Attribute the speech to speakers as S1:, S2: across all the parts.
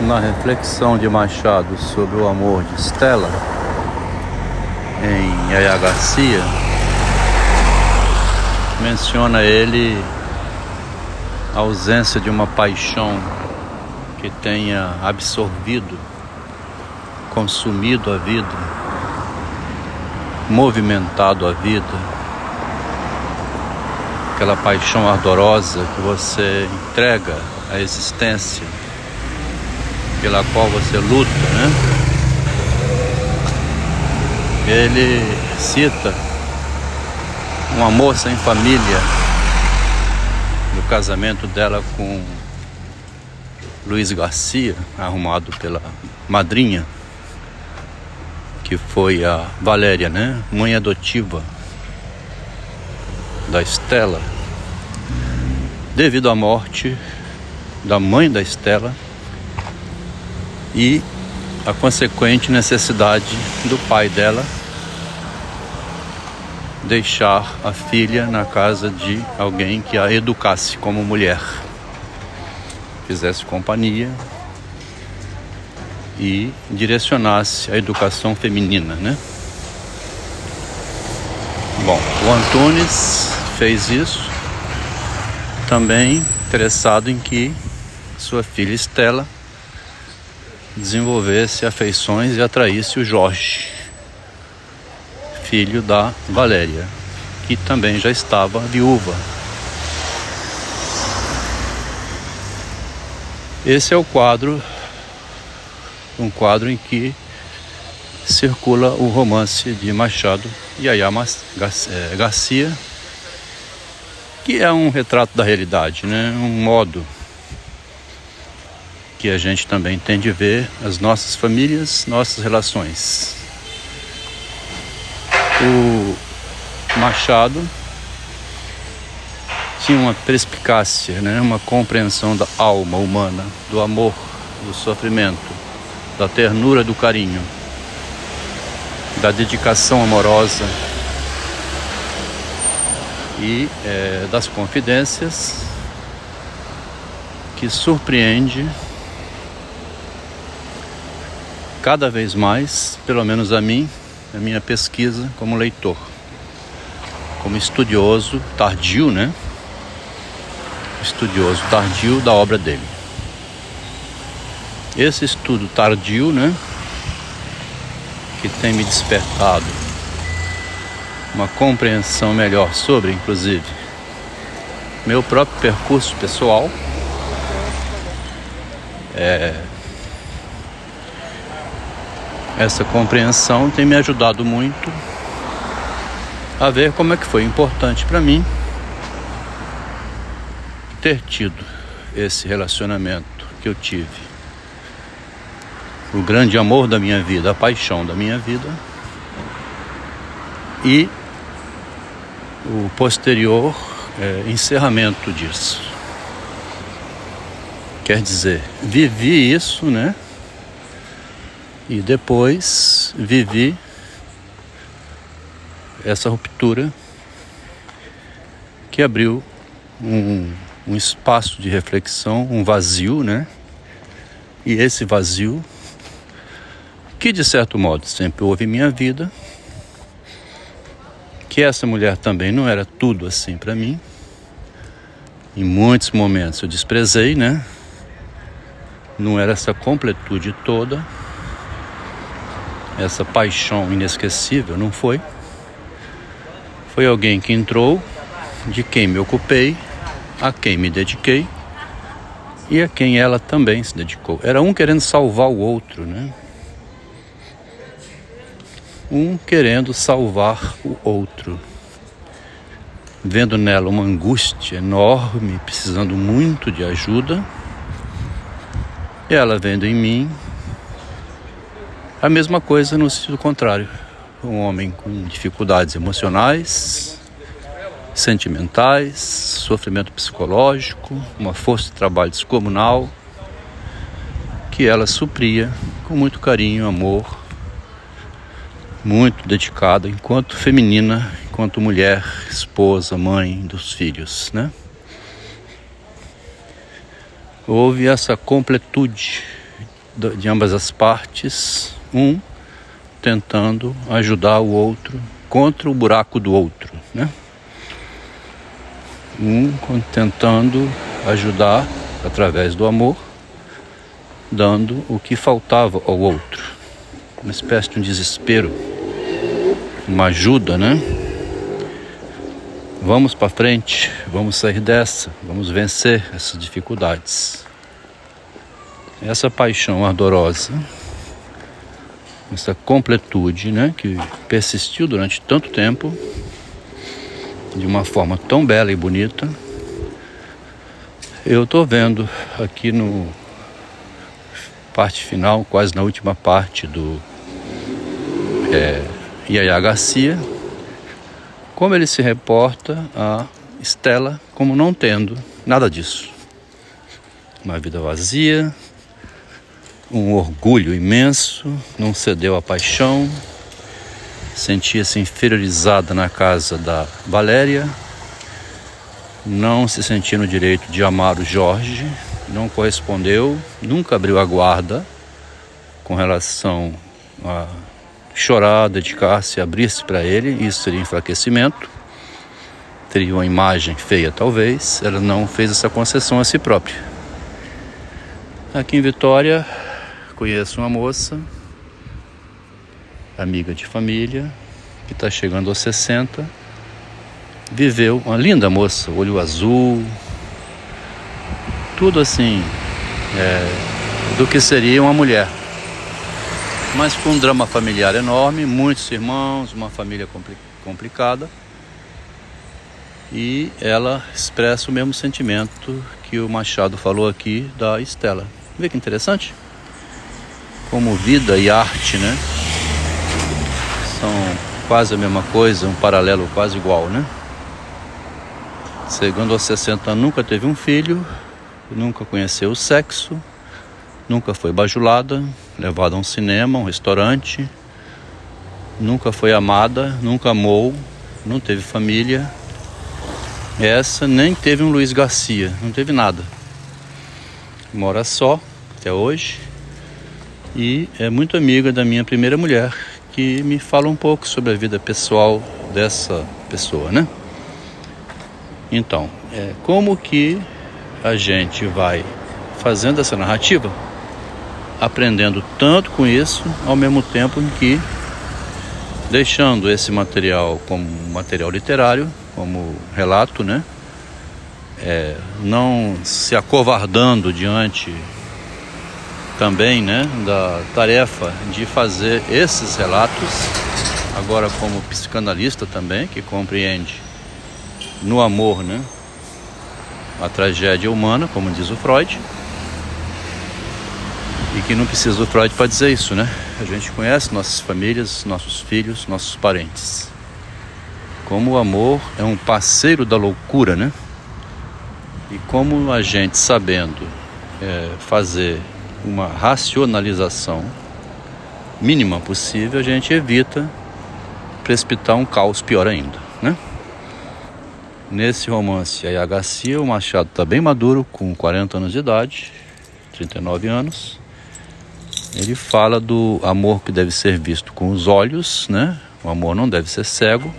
S1: na reflexão de Machado sobre o amor de Stella, em Yaya Garcia, menciona ele a ausência de uma paixão que tenha absorvido, consumido a vida, movimentado a vida, aquela paixão ardorosa que você entrega à existência pela qual você luta, né? Ele cita uma moça em família no casamento dela com Luiz Garcia, arrumado pela madrinha, que foi a Valéria, né? Mãe adotiva da Estela. Devido à morte da mãe da Estela, e a consequente necessidade do pai dela deixar a filha na casa de alguém que a educasse como mulher, fizesse companhia e direcionasse a educação feminina, né? Bom, o Antunes fez isso também interessado em que sua filha Estela desenvolvesse afeições e atraísse o Jorge, filho da Valéria, que também já estava viúva. Esse é o quadro, um quadro em que circula o romance de Machado e Yaya é, Garcia, que é um retrato da realidade, né? um modo que a gente também tem de ver as nossas famílias, nossas relações. O Machado tinha uma perspicácia, né? uma compreensão da alma humana, do amor, do sofrimento, da ternura, do carinho, da dedicação amorosa e é, das confidências que surpreende cada vez mais, pelo menos a mim, a minha pesquisa como leitor, como estudioso tardio, né? Estudioso tardio da obra dele. Esse estudo tardio, né? Que tem me despertado uma compreensão melhor sobre, inclusive, meu próprio percurso pessoal. É, essa compreensão tem me ajudado muito a ver como é que foi importante para mim ter tido esse relacionamento que eu tive. O grande amor da minha vida, a paixão da minha vida e o posterior é, encerramento disso. Quer dizer, vivi isso, né? E depois vivi essa ruptura que abriu um, um espaço de reflexão, um vazio, né? E esse vazio, que de certo modo sempre houve em minha vida, que essa mulher também não era tudo assim para mim. Em muitos momentos eu desprezei, né? Não era essa completude toda essa paixão inesquecível, não foi. Foi alguém que entrou, de quem me ocupei, a quem me dediquei e a quem ela também se dedicou. Era um querendo salvar o outro, né? Um querendo salvar o outro. Vendo nela uma angústia enorme, precisando muito de ajuda. Ela vendo em mim a mesma coisa no sentido contrário. Um homem com dificuldades emocionais, sentimentais, sofrimento psicológico, uma força de trabalho descomunal, que ela supria com muito carinho, amor, muito dedicada enquanto feminina, enquanto mulher, esposa, mãe dos filhos, né? Houve essa completude de ambas as partes, um tentando ajudar o outro contra o buraco do outro, né? Um tentando ajudar através do amor, dando o que faltava ao outro. Uma espécie de um desespero, uma ajuda, né? Vamos para frente, vamos sair dessa, vamos vencer essas dificuldades. Essa paixão ardorosa, essa completude, né, que persistiu durante tanto tempo, de uma forma tão bela e bonita, eu estou vendo aqui no parte final, quase na última parte do é, Yaya Garcia, como ele se reporta a Estela como não tendo nada disso. Uma vida vazia, um orgulho imenso, não cedeu à paixão, sentia-se inferiorizada na casa da Valéria, não se sentia no direito de amar o Jorge, não correspondeu, nunca abriu a guarda com relação a chorar, dedicar-se, abrir-se para ele, isso seria enfraquecimento. Teria uma imagem feia, talvez. Ela não fez essa concessão a si própria. Aqui em Vitória, conheço uma moça, amiga de família, que está chegando aos 60. Viveu uma linda moça, olho azul, tudo assim, é, do que seria uma mulher mas com um drama familiar enorme, muitos irmãos, uma família compli complicada. E ela expressa o mesmo sentimento que o Machado falou aqui da Estela. Vê que interessante? Como vida e arte, né? São quase a mesma coisa, um paralelo quase igual, né? Segundo aos 60 nunca teve um filho, nunca conheceu o sexo, nunca foi bajulada, levada a um cinema, um restaurante, nunca foi amada, nunca amou, não teve família. Essa nem teve um Luiz Garcia, não teve nada. Mora só até hoje e é muito amiga da minha primeira mulher, que me fala um pouco sobre a vida pessoal dessa pessoa, né? Então, é, como que a gente vai fazendo essa narrativa? aprendendo tanto com isso, ao mesmo tempo em que deixando esse material como material literário, como relato, né? É, não se acovardando diante também, né, da tarefa de fazer esses relatos, agora como psicanalista também, que compreende no amor, né, a tragédia humana, como diz o Freud, e que não precisa do Freud para dizer isso, né? A gente conhece nossas famílias, nossos filhos, nossos parentes. Como o amor é um parceiro da loucura, né? E como a gente sabendo é, fazer uma racionalização mínima possível, a gente evita precipitar um caos pior ainda, né? Nesse romance a Garcia, o Machado está bem maduro, com 40 anos de idade, 39 anos ele fala do amor que deve ser visto com os olhos, né? O amor não deve ser cego,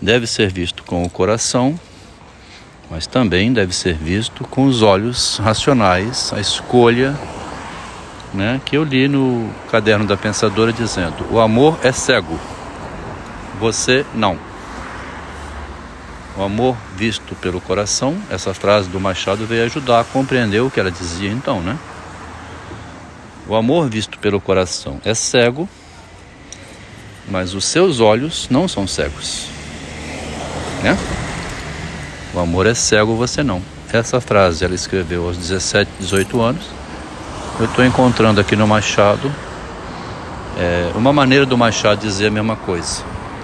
S1: deve ser visto com o coração, mas também deve ser visto com os olhos racionais, a escolha, né? Que eu li no caderno da pensadora dizendo: o amor é cego, você não. O amor visto pelo coração, essa frase do Machado veio ajudar a compreender o que ela dizia então, né? O amor visto pelo coração é cego, mas os seus olhos não são cegos. Né? O amor é cego, você não. Essa frase ela escreveu aos 17, 18 anos. Eu estou encontrando aqui no Machado é, uma maneira do Machado dizer a mesma coisa.